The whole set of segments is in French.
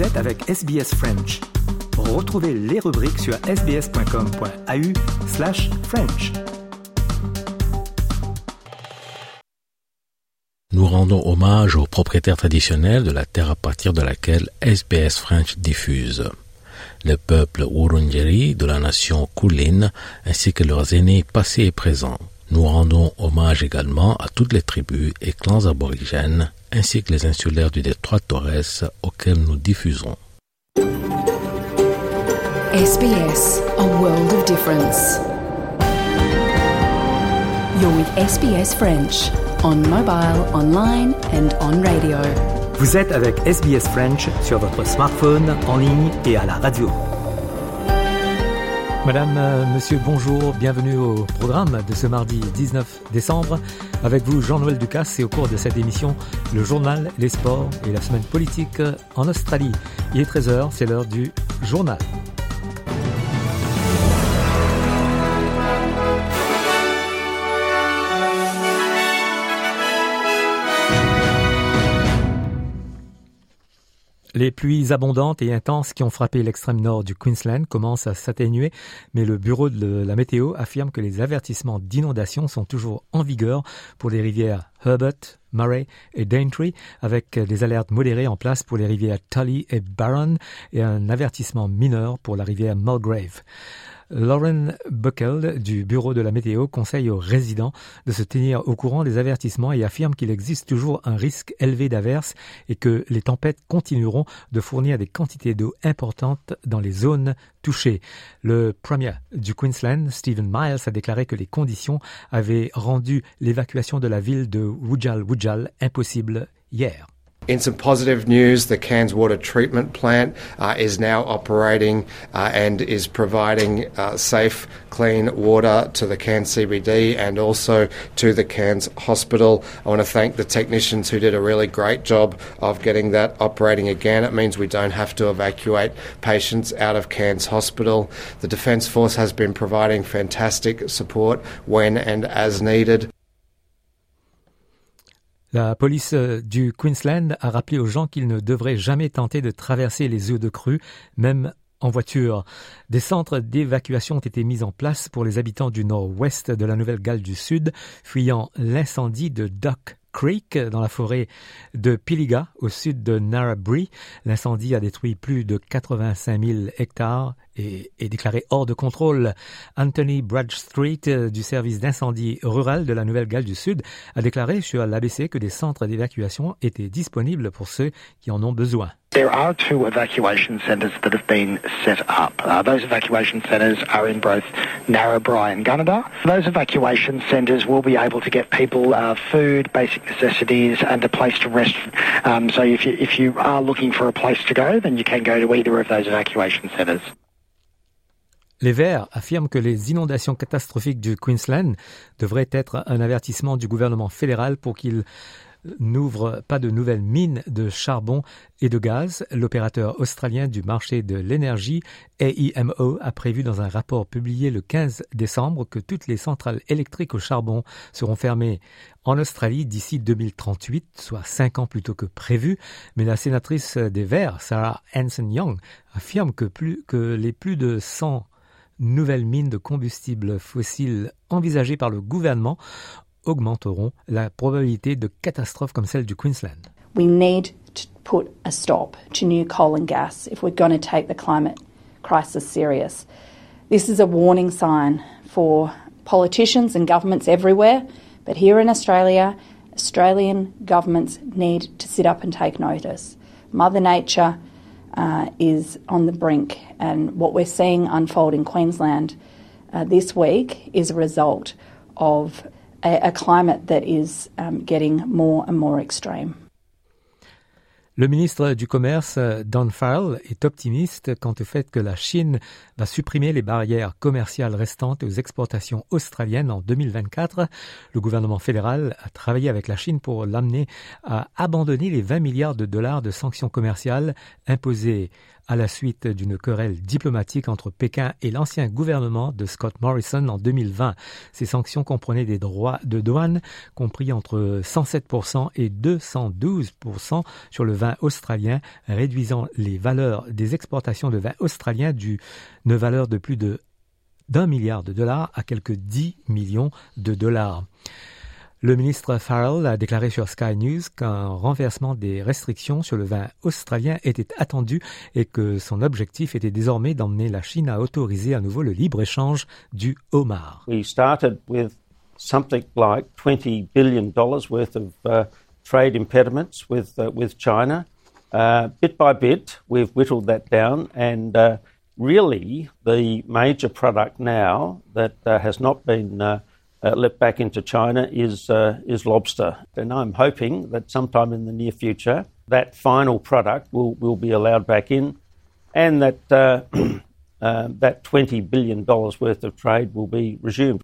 Êtes avec SBS French. Retrouvez les rubriques sur sbs.com.au slash French. Nous rendons hommage aux propriétaires traditionnels de la terre à partir de laquelle SBS French diffuse. Le peuple Wurundjeri de la nation Kulin ainsi que leurs aînés passés et présents. Nous rendons hommage également à toutes les tribus et clans aborigènes ainsi que les insulaires du détroit Torres auxquels nous diffusons. SBS, a world of difference. You're with SBS French on mobile, online and on radio. Vous êtes avec SBS French sur votre smartphone, en ligne et à la radio. Madame, euh, monsieur, bonjour, bienvenue au programme de ce mardi 19 décembre. Avec vous, Jean-Noël Ducasse, et au cours de cette émission, le journal, les sports et la semaine politique en Australie. Il est 13h, c'est l'heure du journal. Les pluies abondantes et intenses qui ont frappé l'extrême nord du Queensland commencent à s'atténuer, mais le bureau de la météo affirme que les avertissements d'inondation sont toujours en vigueur pour les rivières Herbert, Murray et Daintree, avec des alertes modérées en place pour les rivières Tully et Barron et un avertissement mineur pour la rivière Mulgrave. Lauren Buckle du Bureau de la météo conseille aux résidents de se tenir au courant des avertissements et affirme qu'il existe toujours un risque élevé d'averses et que les tempêtes continueront de fournir des quantités d'eau importantes dans les zones touchées. Le premier du Queensland, Stephen Miles, a déclaré que les conditions avaient rendu l'évacuation de la ville de Wujal Wujal impossible hier. In some positive news, the Cairns Water Treatment Plant uh, is now operating uh, and is providing uh, safe, clean water to the Cairns CBD and also to the Cairns Hospital. I want to thank the technicians who did a really great job of getting that operating again. It means we don't have to evacuate patients out of Cairns Hospital. The Defence Force has been providing fantastic support when and as needed. La police euh, du Queensland a rappelé aux gens qu'ils ne devraient jamais tenter de traverser les eaux de crue, même en voiture. Des centres d'évacuation ont été mis en place pour les habitants du nord-ouest de la Nouvelle-Galles du Sud, fuyant l'incendie de Duck Creek dans la forêt de Piliga au sud de Narrabri. L'incendie a détruit plus de 85 000 hectares et est déclaré hors de contrôle. Anthony Bradstreet euh, du service d'incendie rural de la Nouvelle-Galles du Sud a déclaré sur l'ABC que des centres d'évacuation étaient disponibles pour ceux qui en ont besoin. There are two evacuation centres that have been set up. Uh, those evacuation centres are in both Narrabri and Gunnedah. Those evacuation centres will be able to get people uh, food, basic necessities, and a place to rest. Um, so if you, if you are looking for a place to go, then you can go to either of those evacuation centres. Les Verts affirment que les inondations catastrophiques du Queensland devraient être un avertissement du gouvernement fédéral pour qu'il n'ouvre pas de nouvelles mines de charbon et de gaz. L'opérateur australien du marché de l'énergie, AEMO, a prévu dans un rapport publié le 15 décembre que toutes les centrales électriques au charbon seront fermées en Australie d'ici 2038, soit cinq ans plus tôt que prévu. Mais la sénatrice des Verts, Sarah Hanson-Young, affirme que, les plus de 100 nouvelles mines de combustibles fossiles envisagées par le gouvernement augmenteront la probabilité de catastrophes comme celle du Queensland. We need to put a stop to new coal and gas if we're going to take the climate crisis serious. This is a warning sign for politicians and governments everywhere, but here in Australia, Australian governments need to sit up and take notice. Mother Nature uh, is on the brink, and what we're seeing unfold in Queensland uh, this week is a result of a, climate that is um, getting more and more extreme. Le ministre du Commerce, Don Farrell, est optimiste quant au fait que la Chine va supprimer les barrières commerciales restantes aux exportations australiennes en 2024. Le gouvernement fédéral a travaillé avec la Chine pour l'amener à abandonner les 20 milliards de dollars de sanctions commerciales imposées à la suite d'une querelle diplomatique entre Pékin et l'ancien gouvernement de Scott Morrison en 2020. Ces sanctions comprenaient des droits de douane compris entre 107% et 212% sur le vin australien, réduisant les valeurs des exportations de vin australien d'une valeur de plus de d'un milliard de dollars à quelques 10 millions de dollars. Le ministre Farrell a déclaré sur Sky News qu'un renversement des restrictions sur le vin australien était attendu et que son objectif était désormais d'emmener la Chine à autoriser à nouveau le libre-échange du homard. We started with something like 20 billion dollars worth of uh, trade impediments with uh, with China. Uh, bit by bit, we've whittled that down and uh, really the major product now that uh, has not been uh, let back into China is uh, is lobster, and I'm hoping that sometime in the near future that final product will will be allowed back in, and that uh, uh that 20 billion dollars worth of trade will be resumed.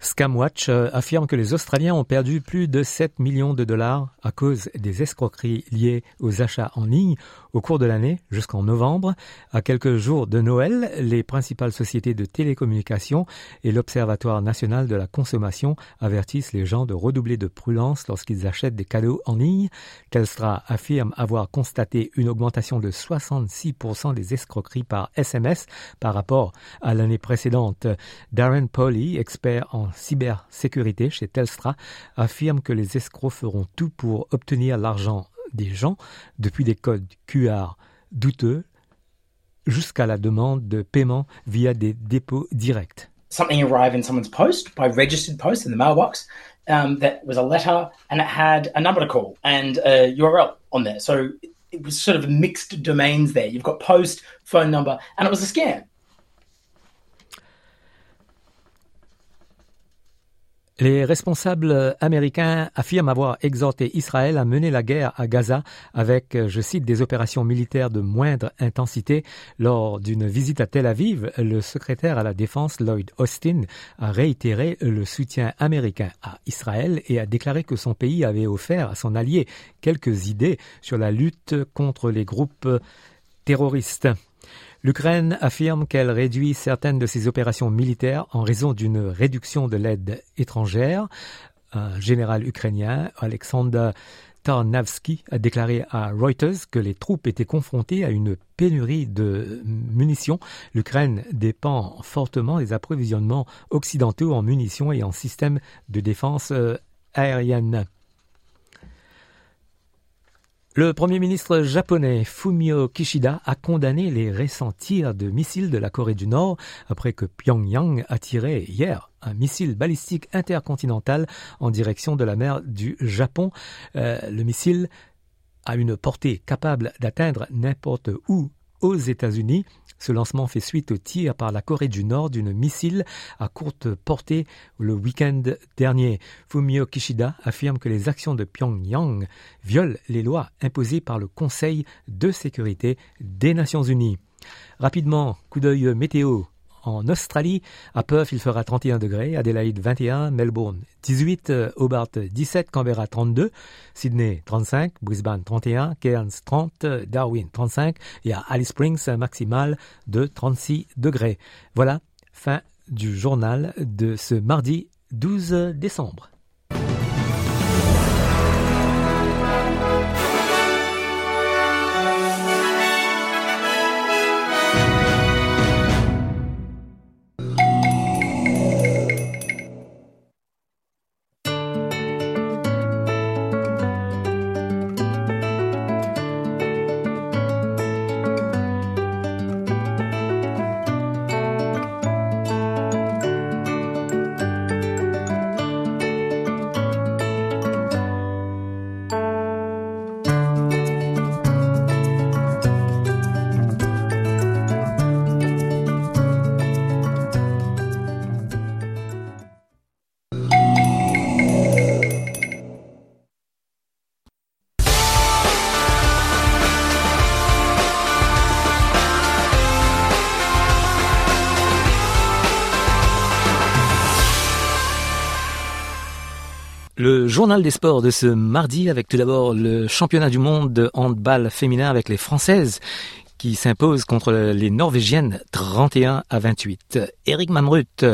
Scamwatch euh, affirme que les Australiens ont perdu plus de 7 millions de dollars à cause des escroqueries liées aux achats en ligne au cours de l'année jusqu'en novembre. À quelques jours de Noël, les principales sociétés de télécommunications et l'Observatoire national de la consommation avertissent les gens de redoubler de prudence lorsqu'ils achètent des cadeaux en ligne. Telstra affirme avoir constaté une augmentation de 66% des escroqueries par SMS par rapport à l'année précédente. Darren Polly, expert en cybersécurité chez Telstra affirme que les escrocs feront tout pour obtenir l'argent des gens, depuis des codes QR douteux jusqu'à la demande de paiement via des dépôts directs. Something arrived in someone's post by registered post in the mailbox. Um, that was a letter and it had a number to call and a URL on there. So it was sort of mixed domains there. You've got post, phone number, and it was a scam. Les responsables américains affirment avoir exhorté Israël à mener la guerre à Gaza avec, je cite, des opérations militaires de moindre intensité. Lors d'une visite à Tel Aviv, le secrétaire à la défense Lloyd Austin a réitéré le soutien américain à Israël et a déclaré que son pays avait offert à son allié quelques idées sur la lutte contre les groupes terroristes. L'Ukraine affirme qu'elle réduit certaines de ses opérations militaires en raison d'une réduction de l'aide étrangère. Un général ukrainien, Alexander Tarnavsky, a déclaré à Reuters que les troupes étaient confrontées à une pénurie de munitions. L'Ukraine dépend fortement des approvisionnements occidentaux en munitions et en systèmes de défense euh, aérienne. Le Premier ministre japonais Fumio Kishida a condamné les récents tirs de missiles de la Corée du Nord après que Pyongyang a tiré hier un missile balistique intercontinental en direction de la mer du Japon. Euh, le missile a une portée capable d'atteindre n'importe où aux États-Unis. Ce lancement fait suite au tir par la Corée du Nord d'une missile à courte portée le week-end dernier. Fumio Kishida affirme que les actions de Pyongyang violent les lois imposées par le Conseil de sécurité des Nations Unies. Rapidement, coup d'œil météo en Australie. À Perth, il fera 31 degrés, Adelaide 21, Melbourne 18, Hobart 17, Canberra 32, Sydney 35, Brisbane 31, Cairns 30, Darwin 35 et à Alice Springs un maximal de 36 degrés. Voilà, fin du journal de ce mardi 12 décembre. Journal des sports de ce mardi avec tout d'abord le championnat du monde de handball féminin avec les Françaises qui s'imposent contre les Norvégiennes 31 à 28. Eric Mamrut,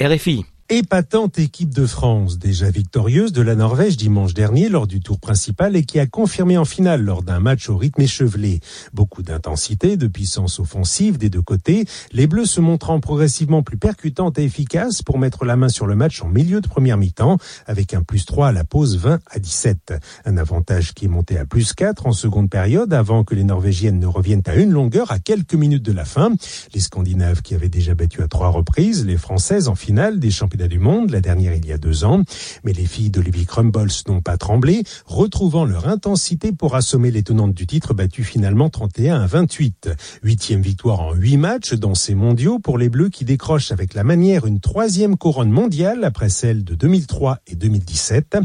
RFI épatante équipe de France, déjà victorieuse de la Norvège dimanche dernier lors du tour principal et qui a confirmé en finale lors d'un match au rythme échevelé. Beaucoup d'intensité, de puissance offensive des deux côtés, les Bleus se montrant progressivement plus percutantes et efficaces pour mettre la main sur le match en milieu de première mi-temps avec un plus 3 à la pause 20 à 17. Un avantage qui est monté à plus 4 en seconde période avant que les Norvégiennes ne reviennent à une longueur à quelques minutes de la fin. Les Scandinaves qui avaient déjà battu à trois reprises les Françaises en finale des championnats du monde, la dernière il y a deux ans. Mais les filles d'Olivier Crumbles n'ont pas tremblé, retrouvant leur intensité pour assommer les tenantes du titre battues finalement 31 à 28. Huitième victoire en huit matchs dans ces mondiaux pour les Bleus qui décrochent avec la manière une troisième couronne mondiale après celle de 2003 et 2017.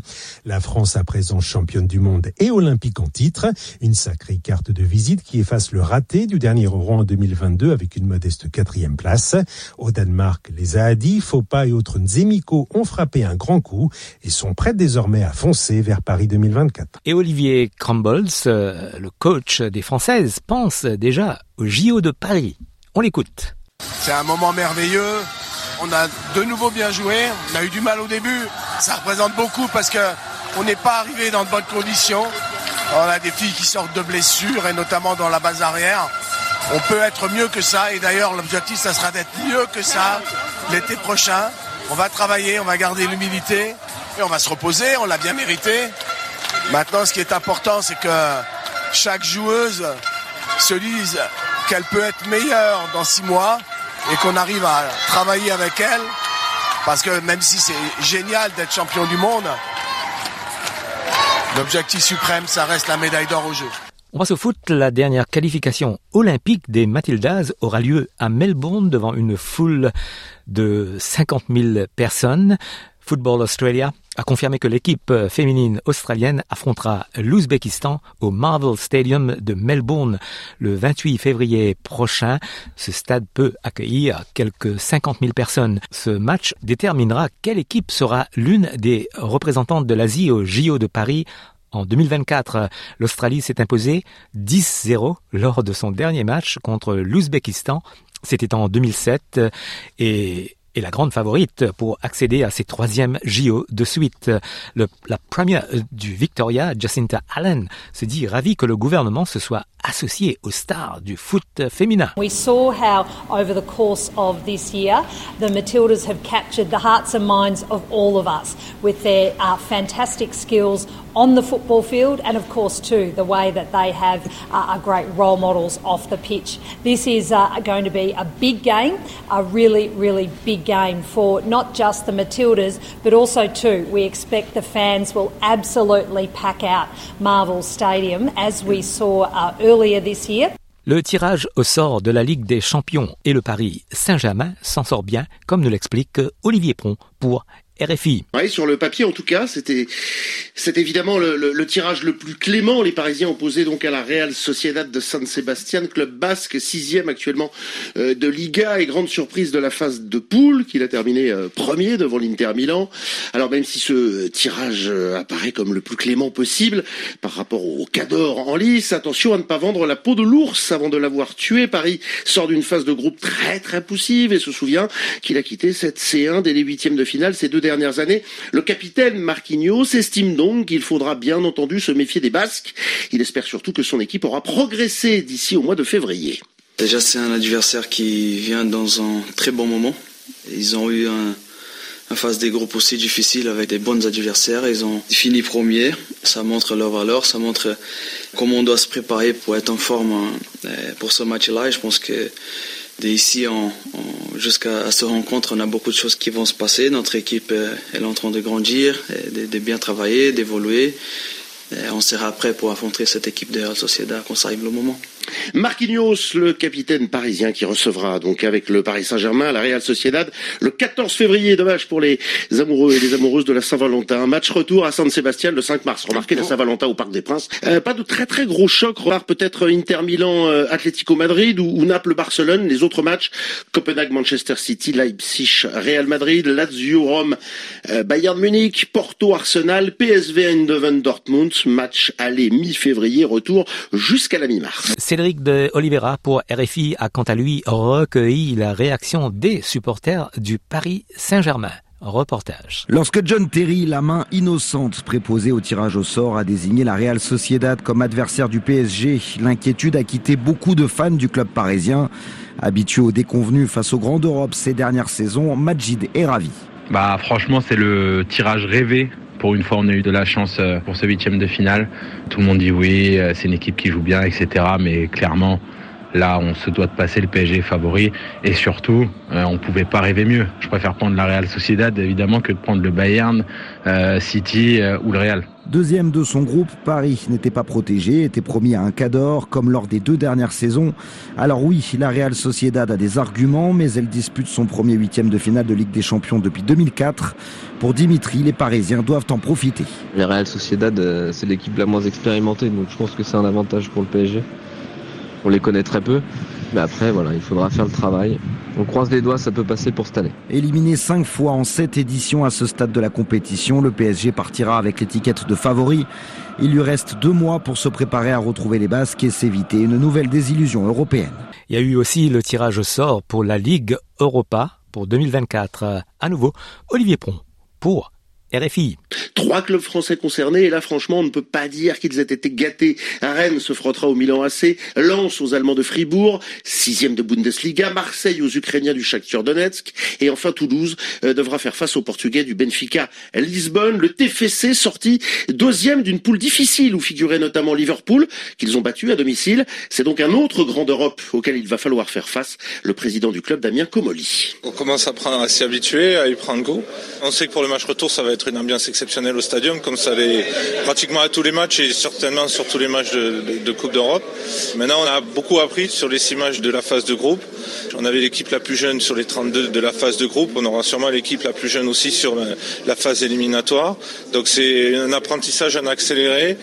La France à présent championne du monde et olympique en titre. Une sacrée carte de visite qui efface le raté du dernier Euro en 2022 avec une modeste quatrième place. Au Danemark, les Ahadi, Faux et autres Zémico ont frappé un grand coup et sont prêts désormais à foncer vers Paris 2024. Et Olivier Crumbles, euh, le coach des Françaises, pense déjà au JO de Paris. On l'écoute. C'est un moment merveilleux. On a de nouveau bien joué. On a eu du mal au début. Ça représente beaucoup parce que on n'est pas arrivé dans de bonnes conditions. On a des filles qui sortent de blessures et notamment dans la base arrière. On peut être mieux que ça et d'ailleurs l'objectif ça sera d'être mieux que ça l'été prochain. On va travailler, on va garder l'humilité et on va se reposer, on l'a bien mérité. Maintenant, ce qui est important, c'est que chaque joueuse se dise qu'elle peut être meilleure dans six mois et qu'on arrive à travailler avec elle. Parce que même si c'est génial d'être champion du monde, l'objectif suprême, ça reste la médaille d'or au jeu. On va au foot. La dernière qualification olympique des Matildas aura lieu à Melbourne devant une foule de 50 000 personnes. Football Australia a confirmé que l'équipe féminine australienne affrontera l'Ouzbékistan au Marvel Stadium de Melbourne le 28 février prochain. Ce stade peut accueillir quelques 50 000 personnes. Ce match déterminera quelle équipe sera l'une des représentantes de l'Asie au JO de Paris en 2024, l'Australie s'est imposée 10-0 lors de son dernier match contre l'Ouzbékistan. C'était en 2007 et est la grande favorite pour accéder à ses troisièmes JO de suite. la première du Victoria, Jacinta Allen, se dit ravie que le gouvernement se soit associé aux stars du foot féminin. We saw how over the course of this year the Matildas have captured the hearts and minds of all of us with their uh, fantastic skills on the football field and of course too the way that they have uh, are great role models off the pitch. This is uh, going to be a big game, a really really big game for not just the Matildas but also too we expect the fans will absolutely pack out Marvel Stadium as we saw uh, earlier this year. le tirage au sort de la Ligue des Champions et le Paris Saint-Germain s'en sort bien, comme nous l'explique Olivier Pron pour RFI. Sur le papier en tout cas, c'était évidemment le, le, tirage le plus clément. Les Parisiens opposés donc à la Real Sociedad de San Sebastian, club basque, sixième actuellement euh, de Liga et grande surprise de la phase de poule qu'il a terminé euh, premier devant l'Inter Milan. Alors même si ce tirage euh, apparaît comme le plus clément possible par rapport au Cador en lice, attention à ne pas vendre la peau de l'ours avant de l'avoir tué. Paris sort d'une phase de groupe très très poussive et se souvient qu'il a quitté cette C1 dès les huitièmes de finale ces deux dernières années. Le capitaine Marquinhos estime donc qu'il faudra bien entendu se méfier des Basques. Il espère surtout que son équipe aura progressé d'ici au mois de février. Déjà, c'est un adversaire qui vient dans un très bon moment. Ils ont eu un, phase des groupes aussi difficile avec des bons adversaires. Ils ont fini premier. Ça montre leur valeur, ça montre comment on doit se préparer pour être en forme euh, pour ce match-là. Et je pense que d'ici jusqu'à ce rencontre, on a beaucoup de choses qui vont se passer. Notre équipe euh, est en train de grandir, de, bien travailler, d'évoluer. On sera prêt pour affronter cette équipe de Real Sociedad quand ça arrive le moment. Marquinhos, le capitaine parisien qui recevra donc avec le Paris Saint-Germain la Real Sociedad le 14 février. Dommage pour les amoureux et les amoureuses de la Saint-Valentin. Match retour à San Sébastien le 5 mars. Remarquez la Saint-Valentin au Parc des Princes. Euh, pas de très très gros chocs. Remarque peut-être Inter Milan, euh, Atlético Madrid ou, ou Naples Barcelone. Les autres matchs Copenhague, Manchester City, Leipzig, Real Madrid, Lazio, Rome, euh, Bayern Munich, Porto, Arsenal, PSV, Eindhoven, Dortmund. Match aller mi-février, retour jusqu'à la mi-mars. Cédric de Oliveira pour RFI a quant à lui recueilli la réaction des supporters du Paris Saint-Germain. Reportage. Lorsque John Terry, la main innocente préposée au tirage au sort, a désigné la Real Sociedad comme adversaire du PSG, l'inquiétude a quitté beaucoup de fans du club parisien. Habitué au déconvenu face aux grandes Europe ces dernières saisons, Majid est ravi. Bah franchement c'est le tirage rêvé pour une fois, on a eu de la chance euh, pour ce huitième de finale. Tout le monde dit oui, euh, c'est une équipe qui joue bien, etc. Mais clairement, là, on se doit de passer le PSG favori. Et surtout, euh, on ne pouvait pas rêver mieux. Je préfère prendre la Real Sociedad, évidemment, que de prendre le Bayern, City ou le Real. Deuxième de son groupe, Paris n'était pas protégé, était promis à un cador, comme lors des deux dernières saisons. Alors oui, la Real Sociedad a des arguments, mais elle dispute son premier huitième de finale de Ligue des Champions depuis 2004. Pour Dimitri, les Parisiens doivent en profiter. La Real Sociedad, euh, c'est l'équipe la moins expérimentée, donc je pense que c'est un avantage pour le PSG. On les connaît très peu. Mais après, voilà, il faudra faire le travail. On croise les doigts, ça peut passer pour cette année. Éliminé cinq fois en sept éditions à ce stade de la compétition, le PSG partira avec l'étiquette de favori. Il lui reste deux mois pour se préparer à retrouver les Basques et s'éviter une nouvelle désillusion européenne. Il y a eu aussi le tirage au sort pour la Ligue Europa pour 2024. À nouveau, Olivier Pron pour RFI. Trois clubs français concernés, et là franchement on ne peut pas dire qu'ils aient été gâtés. Rennes se frottera au Milan AC, Lens aux Allemands de Fribourg, sixième de Bundesliga, Marseille aux Ukrainiens du Shakhtar Donetsk, et enfin Toulouse euh, devra faire face aux Portugais du Benfica. Lisbonne, le TFC sorti deuxième d'une poule difficile où figurait notamment Liverpool, qu'ils ont battu à domicile. C'est donc un autre grand d'Europe auquel il va falloir faire face, le président du club Damien Comoli. On commence à, prendre, à s'y habituer, à y prendre goût. On sait que pour le match retour ça va être une ambiance exceptionnelle au stadium, comme ça l'est pratiquement à tous les matchs et certainement sur tous les matchs de Coupe d'Europe. Maintenant, on a beaucoup appris sur les six matchs de la phase de groupe. On avait l'équipe la plus jeune sur les 32 de la phase de groupe. On aura sûrement l'équipe la plus jeune aussi sur la, la phase éliminatoire. Donc c'est un apprentissage en accéléré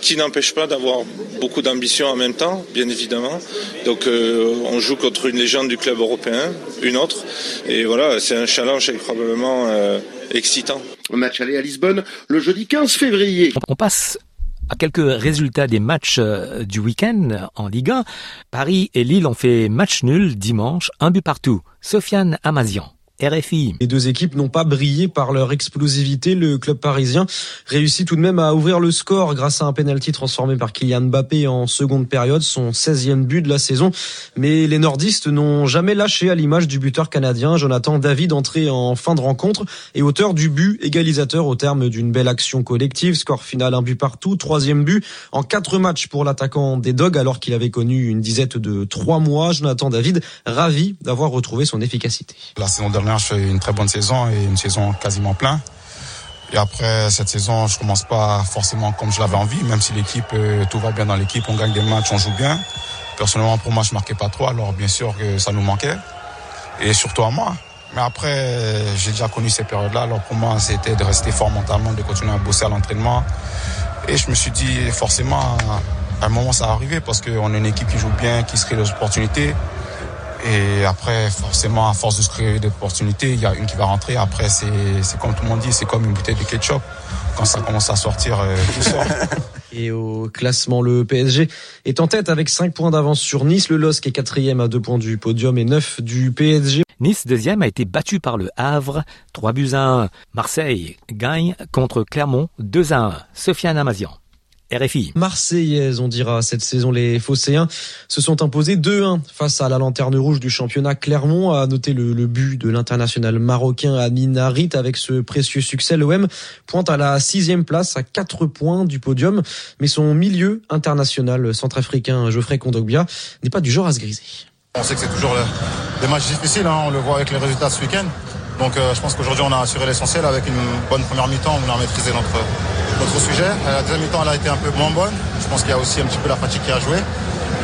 qui n'empêche pas d'avoir beaucoup d'ambition en même temps, bien évidemment. Donc euh, on joue contre une légende du club européen, une autre. Et voilà, c'est un challenge probablement euh, excitant. Match aller à Lisbonne le jeudi 15 février. On passe à quelques résultats des matchs euh, du week-end en Ligue 1. Paris et Lille ont fait match nul dimanche, un but partout. Sofiane Amazian. RFI. Les deux équipes n'ont pas brillé par leur explosivité. Le club parisien réussit tout de même à ouvrir le score grâce à un penalty transformé par Kylian Mbappé en seconde période, son 16e but de la saison. Mais les nordistes n'ont jamais lâché à l'image du buteur canadien Jonathan David entré en fin de rencontre et auteur du but égalisateur au terme d'une belle action collective. Score final un but partout, troisième but en quatre matchs pour l'attaquant des Dogs alors qu'il avait connu une disette de trois mois. Jonathan David ravi d'avoir retrouvé son efficacité. La saison dernière, une très bonne saison et une saison quasiment plein. Et après cette saison, je commence pas forcément comme je l'avais envie, même si l'équipe, euh, tout va bien dans l'équipe, on gagne des matchs, on joue bien. Personnellement, pour moi, je marquais pas trop, alors bien sûr que ça nous manquait. Et surtout à moi. Mais après, j'ai déjà connu ces périodes-là, alors pour moi, c'était de rester fort mentalement, de continuer à bosser à l'entraînement. Et je me suis dit, forcément, à un moment, ça va arriver parce qu'on est une équipe qui joue bien, qui se crée des opportunités. Et après, forcément, à force de se créer des opportunités, il y a une qui va rentrer. Après, c'est comme tout le monde dit, c'est comme une bouteille de ketchup. Quand ça commence à sortir, euh, tout sort. Et au classement, le PSG est en tête avec 5 points d'avance sur Nice. Le LOSC est quatrième à 2 points du podium et 9 du PSG. Nice, deuxième, a été battu par le Havre, 3 buts à 1. Marseille gagne contre Clermont, 2 à 1. Sofiane Amazian. RFI. Marseillaise, on dira. Cette saison, les Phocéens se sont imposés 2-1 face à la lanterne rouge du championnat Clermont. À noter le, le but de l'international marocain Amin Harit avec ce précieux succès. L'OM pointe à la sixième place à 4 points du podium. Mais son milieu international centrafricain Geoffrey Kondogbia n'est pas du genre à se griser. On sait que c'est toujours des matchs difficiles. Hein. On le voit avec les résultats ce week-end. Donc euh, je pense qu'aujourd'hui on a assuré l'essentiel avec une bonne première mi-temps, on a maîtrisé notre, sujet. Euh, La deuxième mi-temps elle a été un peu moins bonne. Je pense qu'il y a aussi un petit peu la fatigue qui a joué.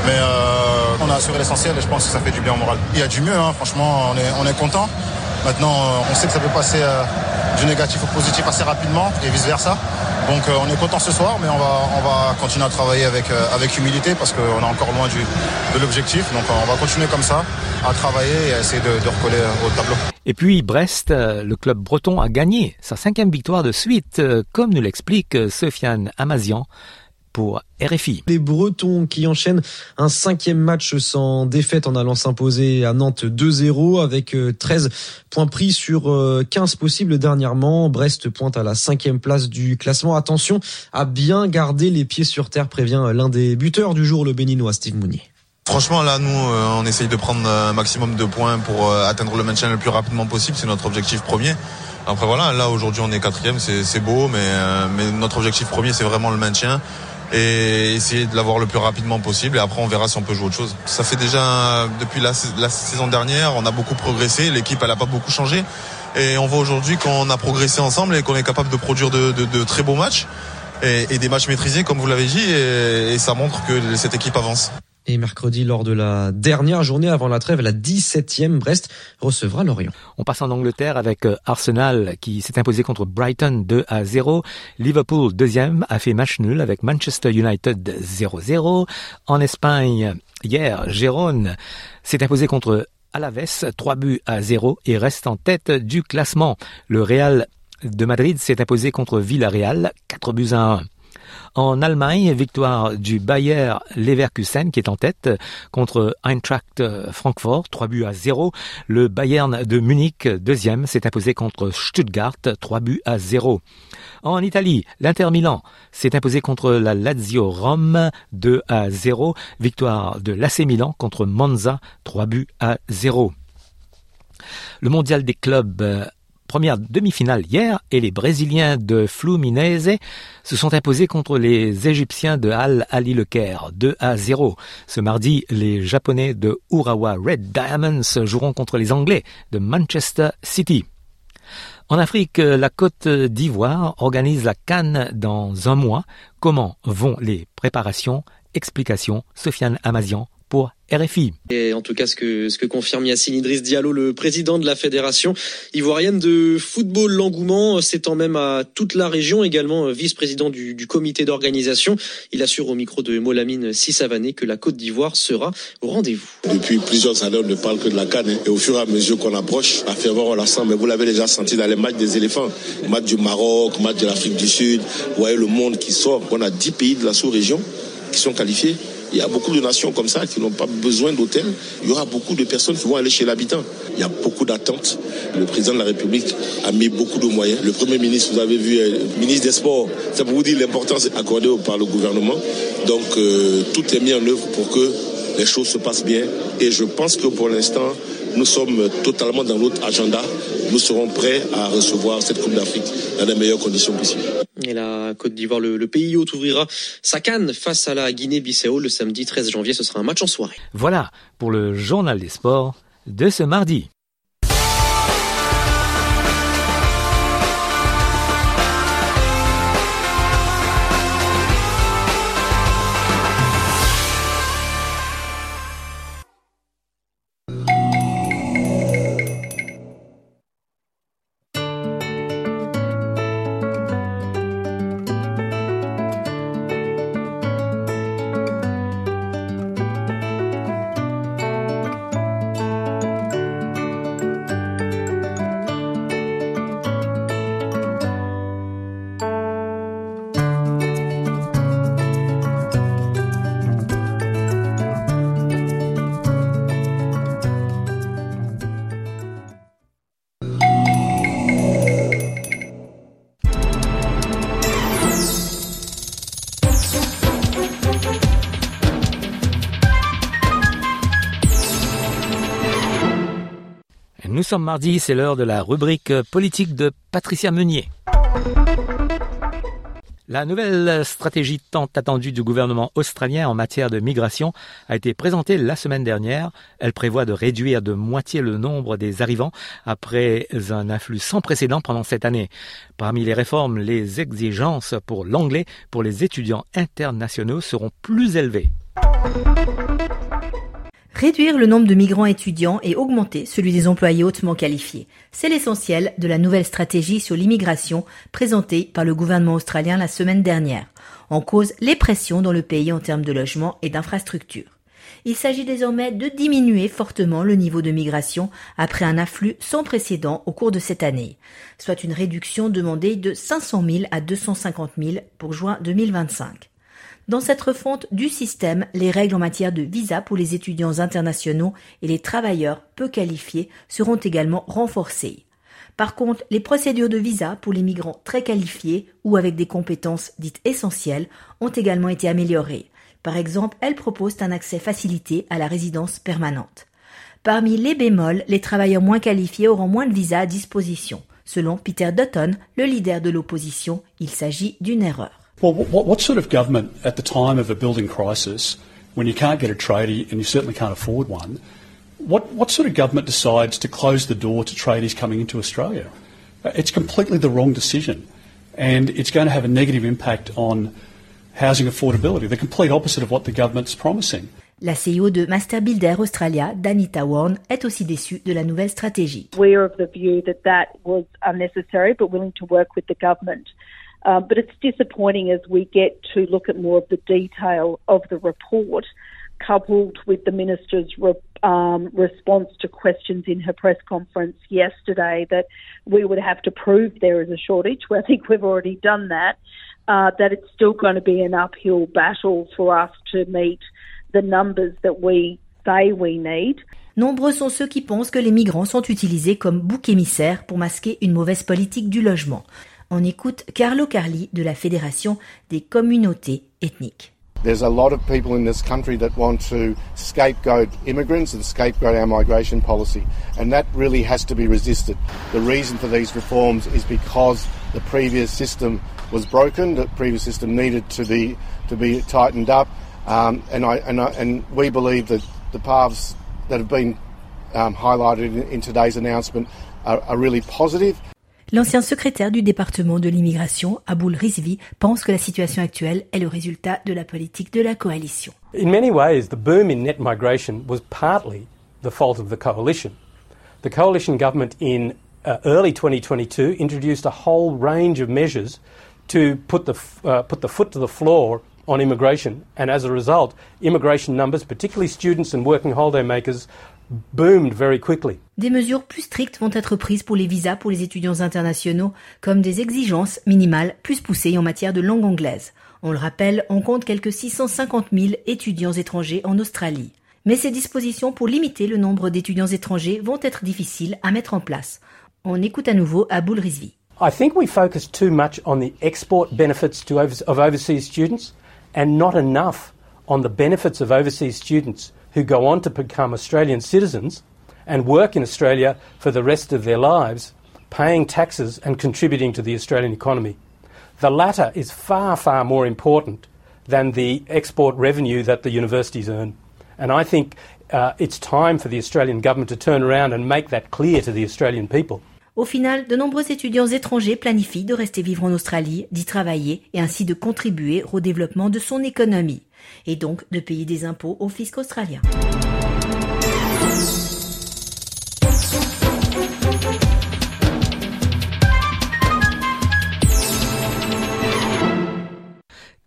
Mais euh, on a assuré l'essentiel et je pense que ça fait du bien au moral. Il y a du mieux, hein, franchement, on est content. Maintenant, on sait que ça peut passer du négatif au positif assez rapidement et vice-versa. Donc on est content ce soir, mais on va, on va continuer à travailler avec, avec humilité parce qu'on est encore loin du, de l'objectif. Donc on va continuer comme ça, à travailler et à essayer de, de recoller au tableau. Et puis Brest, le club breton a gagné sa cinquième victoire de suite, comme nous l'explique Sofiane Amazian pour RFI. Les Bretons qui enchaînent un cinquième match sans défaite en allant s'imposer à Nantes 2-0 avec 13 points pris sur 15 possibles dernièrement. Brest pointe à la cinquième place du classement. Attention à bien garder les pieds sur terre, prévient l'un des buteurs du jour, le béninois Steve Mounier. Franchement, là, nous, on essaye de prendre un maximum de points pour atteindre le maintien le plus rapidement possible. C'est notre objectif premier. Après voilà, là aujourd'hui on est quatrième, c'est beau, mais, mais notre objectif premier c'est vraiment le maintien et essayer de l'avoir le plus rapidement possible. Et après on verra si on peut jouer autre chose. Ça fait déjà depuis la, saison dernière, on a beaucoup progressé, l'équipe elle a pas beaucoup changé. Et on voit aujourd'hui qu'on a progressé ensemble et qu'on est capable de produire de, de, de très beaux matchs. Et, des matchs maîtrisés comme vous l'avez dit. Et ça montre que cette équipe avance. Et mercredi, lors de la dernière journée avant la trêve, la 17e, Brest recevra Lorient. On passe en Angleterre avec Arsenal qui s'est imposé contre Brighton 2 à 0. Liverpool, deuxième, a fait match nul avec Manchester United 0-0. En Espagne, hier, Gérone s'est imposé contre Alaves 3 buts à 0 et reste en tête du classement. Le Real de Madrid s'est imposé contre Villarreal 4 buts à 1. En Allemagne, victoire du Bayer Leverkusen qui est en tête contre Eintracht Francfort, 3 buts à 0. Le Bayern de Munich, deuxième, s'est imposé contre Stuttgart, 3 buts à 0. En Italie, l'Inter Milan s'est imposé contre la Lazio Rome, 2 à 0. Victoire de l'AC Milan contre Monza, 3 buts à 0. Le mondial des clubs première demi-finale hier et les Brésiliens de Fluminense se sont imposés contre les Égyptiens de Al Ali Le Caire 2 à 0. Ce mardi, les Japonais de Urawa Red Diamonds joueront contre les Anglais de Manchester City. En Afrique, la Côte d'Ivoire organise la Cannes dans un mois. Comment vont les préparations? Explication, Sofiane Amazian pour RFI. Et en tout cas, ce que, ce que confirme Yassine Idriss Diallo, le président de la Fédération ivoirienne de football, l'engouement s'étend même à toute la région, également vice-président du, du, comité d'organisation. Il assure au micro de Molamine Sissavané que la Côte d'Ivoire sera au rendez-vous. Depuis plusieurs années, on ne parle que de la canne. Et au fur et à mesure qu'on approche, la ferveur, on la sent. Mais vous l'avez déjà senti dans les matchs des éléphants. Match du Maroc, match de l'Afrique du Sud. Vous voyez le monde qui sort. On a 10 pays de la sous-région qui sont qualifiés. Il y a beaucoup de nations comme ça qui n'ont pas besoin d'hôtels. Il y aura beaucoup de personnes qui vont aller chez l'habitant. Il y a beaucoup d'attentes. Le président de la République a mis beaucoup de moyens. Le Premier ministre, vous avez vu, le ministre des Sports, ça pour vous dire l'importance accordée par le gouvernement. Donc euh, tout est mis en œuvre pour que les choses se passent bien. Et je pense que pour l'instant, nous sommes totalement dans notre agenda. Nous serons prêts à recevoir cette Coupe d'Afrique dans les meilleures conditions possibles. Et la Côte d'Ivoire, le, le, pays hôte ouvrira sa canne face à la Guinée-Bissau le samedi 13 janvier. Ce sera un match en soirée. Voilà pour le journal des sports de ce mardi. Nous sommes mardi, c'est l'heure de la rubrique politique de Patricia Meunier. La nouvelle stratégie tant attendue du gouvernement australien en matière de migration a été présentée la semaine dernière. Elle prévoit de réduire de moitié le nombre des arrivants après un afflux sans précédent pendant cette année. Parmi les réformes, les exigences pour l'anglais pour les étudiants internationaux seront plus élevées. Réduire le nombre de migrants étudiants et augmenter celui des employés hautement qualifiés. C'est l'essentiel de la nouvelle stratégie sur l'immigration présentée par le gouvernement australien la semaine dernière. En cause, les pressions dans le pays en termes de logement et d'infrastructures. Il s'agit désormais de diminuer fortement le niveau de migration après un afflux sans précédent au cours de cette année, soit une réduction demandée de 500 000 à 250 000 pour juin 2025. Dans cette refonte du système, les règles en matière de visa pour les étudiants internationaux et les travailleurs peu qualifiés seront également renforcées. Par contre, les procédures de visa pour les migrants très qualifiés ou avec des compétences dites essentielles ont également été améliorées. Par exemple, elles proposent un accès facilité à la résidence permanente. Parmi les bémols, les travailleurs moins qualifiés auront moins de visas à disposition. Selon Peter Dutton, le leader de l'opposition, il s'agit d'une erreur. Well, what, what, sort of government at the time of a building crisis, when you can't get a tradie and you certainly can't afford one, what, what sort of government decides to close the door to tradies coming into Australia? Uh, it's completely the wrong decision, and it's going to have a negative impact on housing affordability, the complete opposite of what the government's promising. La CEO de Master Builder Australia, Danita Warren, est aussi déçue de la nouvelle stratégie. We're of the view that that was unnecessary, but willing to work with the government. Um, but it's disappointing as we get to look at more of the detail of the report, coupled with the minister's re- um, response to questions in her press conference yesterday that we would have to prove there is a shortage. Well, I think we've already done that. Uh, that it's still going to be an uphill battle for us to meet the numbers that we say we need. Nombreux sont ceux qui pensent que les migrants sont utilisés comme bouc émissaire pour masquer une mauvaise politique du logement. On écoute Carlo Carli de la Fédération des communautés ethniques. There's a lot of people in this country that want to scapegoat immigrants and scapegoat our migration policy, and that really has to be resisted. The reason for these reforms is because the previous system was broken, the previous system needed to be to be tightened up, um, and I and we believe that the paths that have been um, highlighted in, today's announcement are really positive. L'ancien secrétaire du département de l'immigration, Aboul Rizvi, pense que la situation actuelle est le résultat de la politique de la coalition. In many ways, the boom in net migration was partly the fault of the coalition. The coalition government in uh, early 2022 introduced a whole range of measures to put the, uh, put the foot to the floor on immigration, and as a result, immigration numbers, particularly students and working holiday makers, boomed very quickly. Des mesures plus strictes vont être prises pour les visas pour les étudiants internationaux, comme des exigences minimales plus poussées en matière de langue anglaise. On le rappelle, on compte quelques 650 000 étudiants étrangers en Australie. Mais ces dispositions pour limiter le nombre d'étudiants étrangers vont être difficiles à mettre en place. On écoute à nouveau Aboul Rizvi. I think we focus too much on the export benefits to of overseas students and not enough on the benefits of overseas students who go on to become Australian citizens and work in Australia for the rest of their lives, paying taxes and contributing to the Australian economy. The latter is far, far more important than the export revenue that the universities earn. And I think uh, it's time for the Australian government to turn around and make that clear to the Australian people. Au final, de nombreux étudiants étrangers planifient de rester vivre en Australie, d'y travailler et ainsi de contribuer au développement de son économie et donc de payer des impôts au fisc australien. «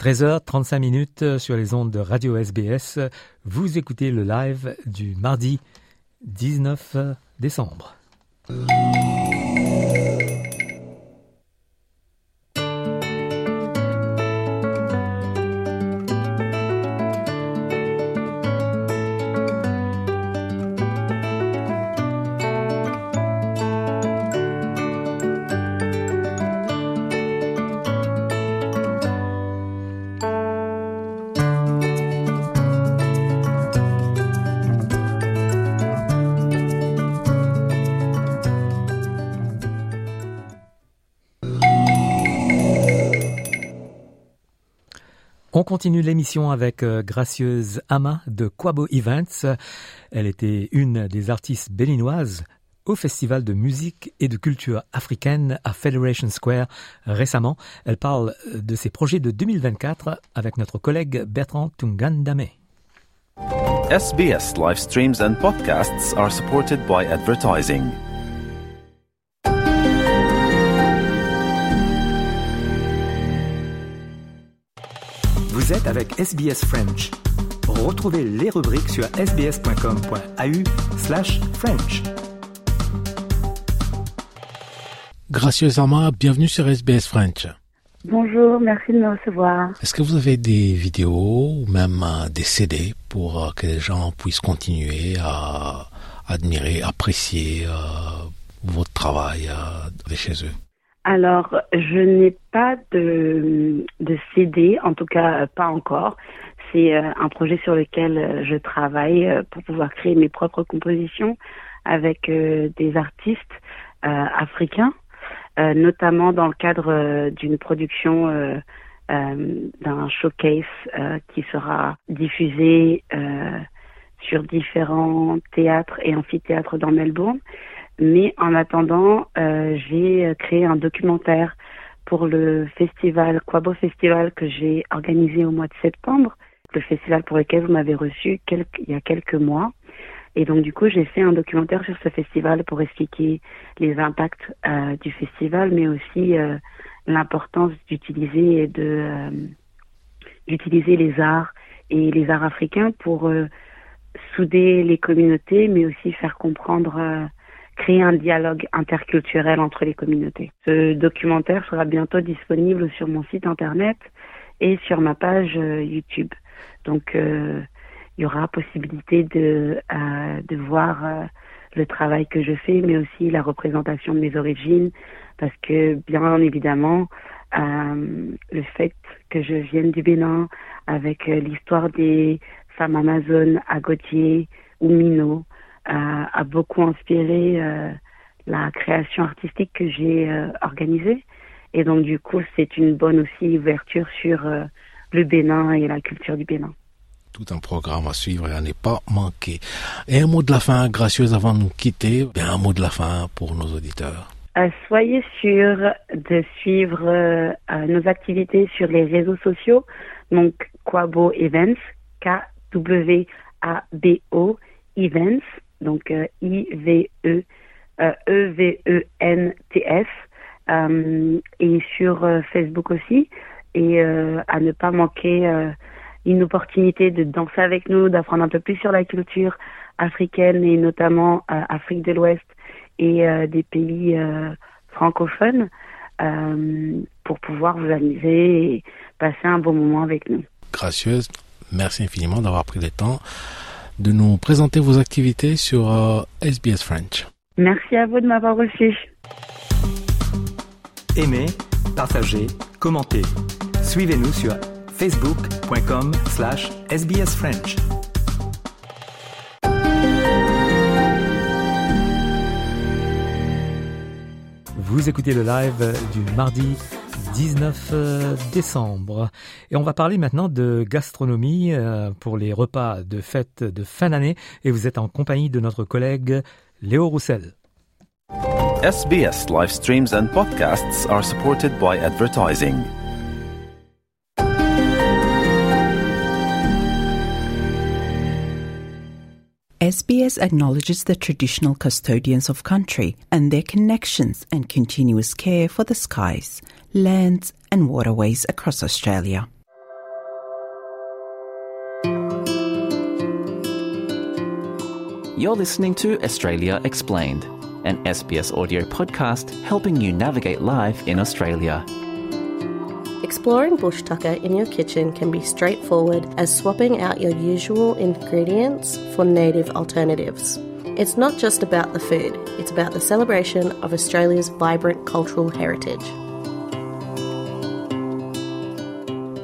13h35 minutes sur les ondes de Radio SBS. Vous écoutez le live du mardi 19 décembre. Continue l'émission avec euh, Gracieuse Ama de Quabo Events. Elle était une des artistes béninoises au Festival de musique et de culture africaine à Federation Square récemment. Elle parle de ses projets de 2024 avec notre collègue Bertrand Tungandame. SBS live streams and podcasts are supported by advertising. Vous êtes avec SBS French. Retrouvez les rubriques sur sbs.com.au slash French. Gracieusement, bienvenue sur SBS French. Bonjour, merci de me recevoir. Est-ce que vous avez des vidéos ou même euh, des CD pour euh, que les gens puissent continuer à admirer, apprécier euh, votre travail de chez eux? Alors, je n'ai pas de, de CD, en tout cas pas encore. C'est un projet sur lequel je travaille pour pouvoir créer mes propres compositions avec des artistes africains. Euh, notamment dans le cadre euh, d'une production euh, d'un showcase qui sera diffusé sur différents théâtres et amphithéâtres dans Melbourne. Mais en attendant, j'ai créé un documentaire pour le festival Quabo Festival que j'ai organisé au mois de septembre, le festival pour lequel vous m'avez reçu il y a quelques mois. Et donc du coup, j'ai fait un documentaire sur ce festival pour expliquer les impacts euh, du festival, mais aussi euh, l'importance d'utiliser de euh, d'utiliser les arts et les arts africains pour euh, souder les communautés, mais aussi faire comprendre, euh, créer un dialogue interculturel entre les communautés. Ce documentaire sera bientôt disponible sur mon site internet et sur ma page YouTube. Donc il y aura possibilité de, euh, de voir euh, le travail que je fais, mais aussi la représentation de mes origines, parce que bien évidemment, euh, le fait que je vienne du Bénin avec euh, l'histoire des femmes amazones à Gauthier ou Minot a beaucoup inspiré la création artistique que j'ai organisée. Et donc du coup, c'est une bonne aussi ouverture sur le Bénin et la culture du Bénin tout un programme à suivre et à ne pas manquer. Et un mot de la fin, gracieuse, avant de nous quitter, bien un mot de la fin pour nos auditeurs. Euh, soyez sûrs de suivre euh, nos activités sur les réseaux sociaux, donc Quabo Events, K-W-A-B-O Events, donc euh, I-V-E, E-V-E-N-T-S, et sur Facebook aussi, et à ne pas manquer une opportunité de danser avec nous, d'apprendre un peu plus sur la culture africaine et notamment euh, Afrique de l'Ouest et euh, des pays euh, francophones pour pouvoir vous amuser et passer un bon moment avec nous. Gracieuse, merci infiniment d'avoir pris le temps de nous présenter vos activités sur SBS French. Merci à vous de m'avoir reçu. Aimez, partagez, commentez. Suivez-nous sur facebook.com slash sbsfrench. Vous écoutez le live du mardi 19 euh, décembre. Et on va parler maintenant de gastronomie euh, pour les repas de fête de fin d'année. Et vous êtes en compagnie de notre collègue Léo Roussel. SBS live streams and podcasts are supported by advertising. SBS acknowledges the traditional custodians of country and their connections and continuous care for the skies, lands, and waterways across Australia. You're listening to Australia Explained, an SBS audio podcast helping you navigate life in Australia. Exploring bush tucker in your kitchen can be straightforward as swapping out your usual ingredients for native alternatives. It's not just about the food, it's about the celebration of Australia's vibrant cultural heritage.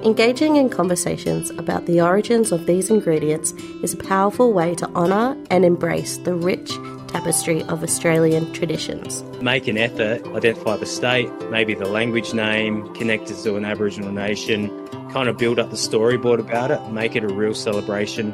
Engaging in conversations about the origins of these ingredients is a powerful way to honour and embrace the rich tapestry of Australian traditions. Make an effort, identify the state, maybe the language name, connect it to an Aboriginal nation, kind of build up the storyboard about it, make it a real celebration.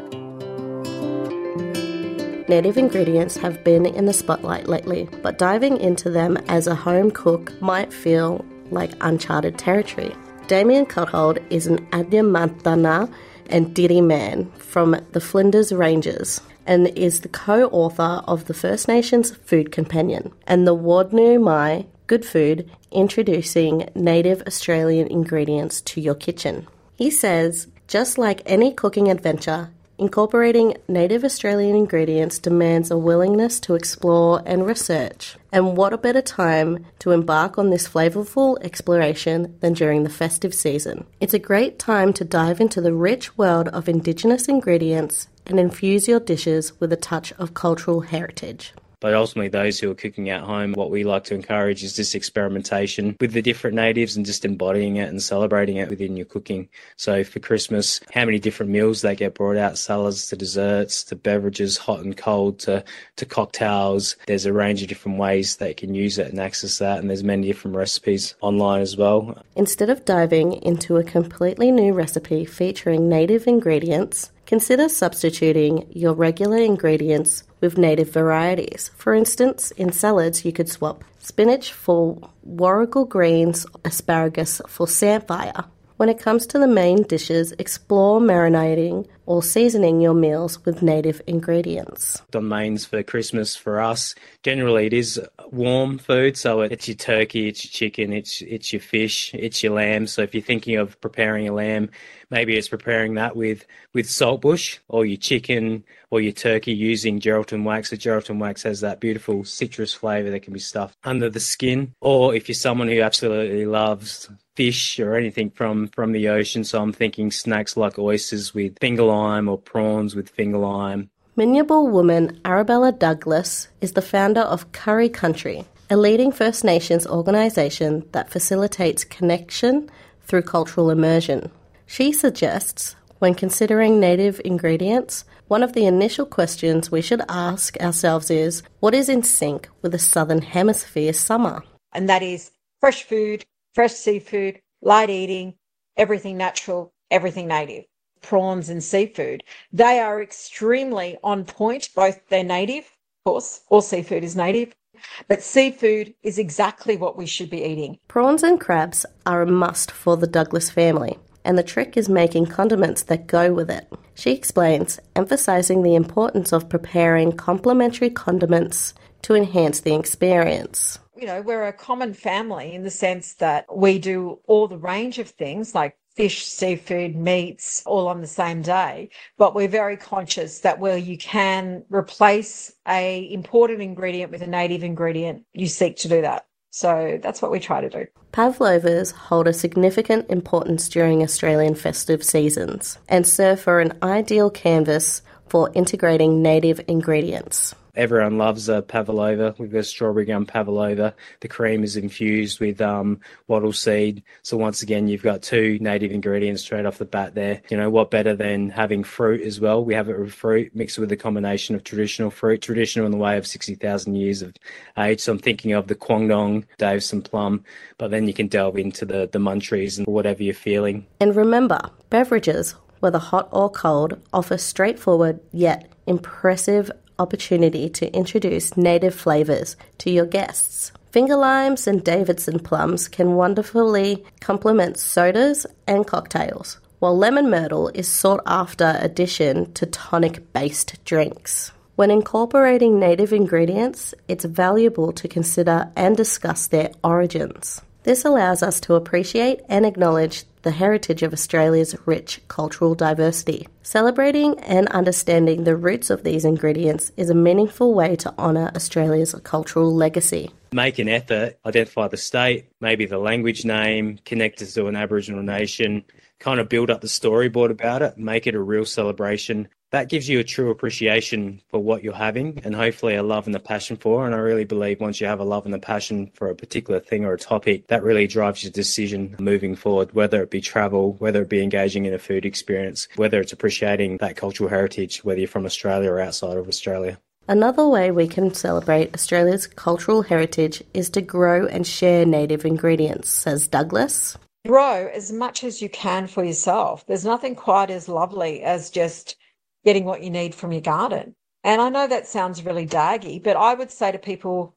Native ingredients have been in the spotlight lately, but diving into them as a home cook might feel like uncharted territory. Damien Cuthold is an Adnyamantana and Diddy Man from the Flinders Ranges and is the co-author of the First Nations Food Companion and the Wadnu Mai Good Food introducing native Australian ingredients to your kitchen. He says, just like any cooking adventure, Incorporating native Australian ingredients demands a willingness to explore and research. And what a better time to embark on this flavourful exploration than during the festive season? It's a great time to dive into the rich world of Indigenous ingredients and infuse your dishes with a touch of cultural heritage. But ultimately, those who are cooking at home, what we like to encourage is this experimentation with the different natives and just embodying it and celebrating it within your cooking. So for Christmas, how many different meals they get brought out, salads to desserts to beverages, hot and cold to, to cocktails. There's a range of different ways they can use it and access that. And there's many different recipes online as well. Instead of diving into a completely new recipe featuring native ingredients, Consider substituting your regular ingredients with native varieties. For instance, in salads, you could swap spinach for warrigal greens, asparagus for samphire. When it comes to the main dishes, explore marinating or seasoning your meals with native ingredients. The mains for Christmas for us, generally it is warm food, so it's your turkey, it's your chicken, it's it's your fish, it's your lamb. So if you're thinking of preparing a lamb, maybe it's preparing that with with saltbush or your chicken or your turkey using Geraldton wax. The Geraldton wax has that beautiful citrus flavour that can be stuffed under the skin. Or if you're someone who absolutely loves fish or anything from from the ocean, so I'm thinking snacks like oysters with finger lime or prawns with finger lime. Minyabul woman Arabella Douglas is the founder of Curry Country, a leading First Nations organisation that facilitates connection through cultural immersion. She suggests, when considering native ingredients, one of the initial questions we should ask ourselves is what is in sync with the Southern Hemisphere summer? And that is fresh food, fresh seafood, light eating, everything natural, everything native. Prawns and seafood, they are extremely on point. Both they're native, of course, all seafood is native, but seafood is exactly what we should be eating. Prawns and crabs are a must for the Douglas family, and the trick is making condiments that go with it. She explains, emphasizing the importance of preparing complementary condiments to enhance the experience you know, we're a common family in the sense that we do all the range of things like fish, seafood, meats all on the same day. But we're very conscious that where you can replace a imported ingredient with a native ingredient, you seek to do that. So that's what we try to do. Pavlovas hold a significant importance during Australian festive seasons and serve for an ideal canvas for integrating native ingredients. Everyone loves a pavlova. We've got strawberry gum pavlova. The cream is infused with um, wattle seed. So once again, you've got two native ingredients straight off the bat there. You know, what better than having fruit as well? We have it with fruit mixed with a combination of traditional fruit, traditional in the way of 60,000 years of age. So I'm thinking of the Kwangdong, Davison plum, but then you can delve into the, the munchies and whatever you're feeling. And remember, beverages, whether hot or cold, offer straightforward yet impressive opportunity to introduce native flavours to your guests. Finger limes and Davidson plums can wonderfully complement sodas and cocktails, while lemon myrtle is sought after addition to tonic based drinks. When incorporating native ingredients, it's valuable to consider and discuss their origins. This allows us to appreciate and acknowledge the heritage of Australia's rich cultural diversity. Celebrating and understanding the roots of these ingredients is a meaningful way to honour Australia's cultural legacy. Make an effort, identify the state, maybe the language name, connect us to an Aboriginal nation, kind of build up the storyboard about it, make it a real celebration that gives you a true appreciation for what you're having and hopefully a love and a passion for. And I really believe once you have a love and a passion for a particular thing or a topic, that really drives your decision moving forward, whether it be travel, whether it be engaging in a food experience, whether it's appreciating that cultural heritage, whether you're from Australia or outside of Australia. Another way we can celebrate Australia's cultural heritage is to grow and share native ingredients, says Douglas. Grow as much as you can for yourself. There's nothing quite as lovely as just getting what you need from your garden. And I know that sounds really daggy, but I would say to people,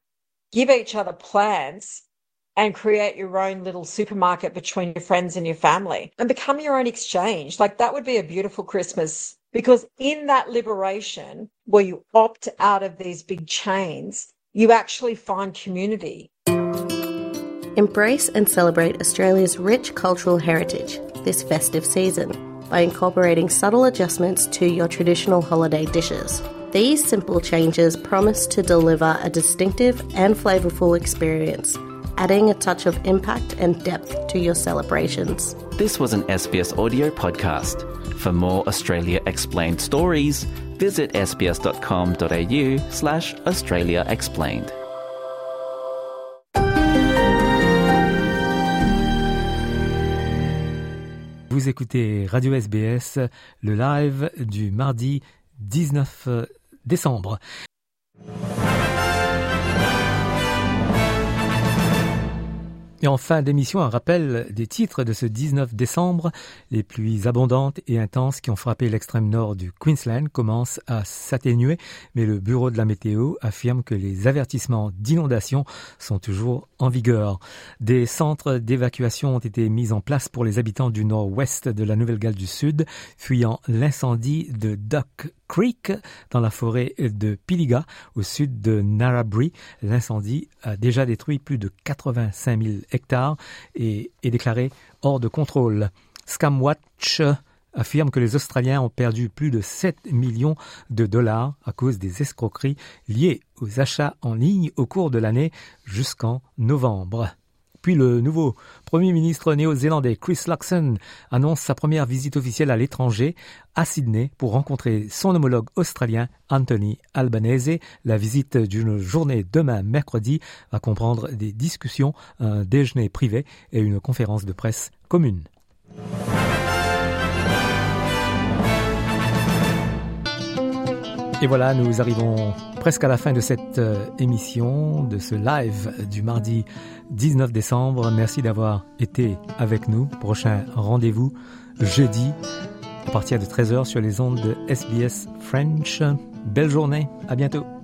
give each other plants and create your own little supermarket between your friends and your family and become your own exchange. Like that would be a beautiful Christmas because in that liberation where you opt out of these big chains, you actually find community. Embrace and celebrate Australia's rich cultural heritage this festive season by incorporating subtle adjustments to your traditional holiday dishes. These simple changes promise to deliver a distinctive and flavourful experience, adding a touch of impact and depth to your celebrations. This was an SBS audio podcast. For more Australia Explained stories, visit sbs.com.au slash Australia Explained. Vous écoutez Radio SBS, le live du mardi 19 décembre. Et en fin d'émission, un rappel des titres de ce 19 décembre. Les pluies abondantes et intenses qui ont frappé l'extrême nord du Queensland commencent à s'atténuer, mais le bureau de la météo affirme que les avertissements d'inondation sont toujours en vigueur. Des centres d'évacuation ont été mis en place pour les habitants du nord-ouest de la Nouvelle-Galles du Sud, fuyant l'incendie de Duck Creek dans la forêt de Piliga au sud de Narrabri. L'incendie a déjà détruit plus de 85 000 hectares et est déclaré hors de contrôle. Scamwatch affirme que les Australiens ont perdu plus de 7 millions de dollars à cause des escroqueries liées aux achats en ligne au cours de l'année jusqu'en novembre. Puis le nouveau Premier ministre néo-zélandais Chris Luxon annonce sa première visite officielle à l'étranger, à Sydney, pour rencontrer son homologue australien Anthony Albanese. La visite d'une journée demain mercredi va comprendre des discussions, un déjeuner privé et une conférence de presse commune. Et voilà, nous arrivons presque à la fin de cette euh, émission, de ce live du mardi 19 décembre. Merci d'avoir été avec nous. Prochain rendez-vous jeudi à partir de 13h sur les ondes de SBS French. Belle journée, à bientôt.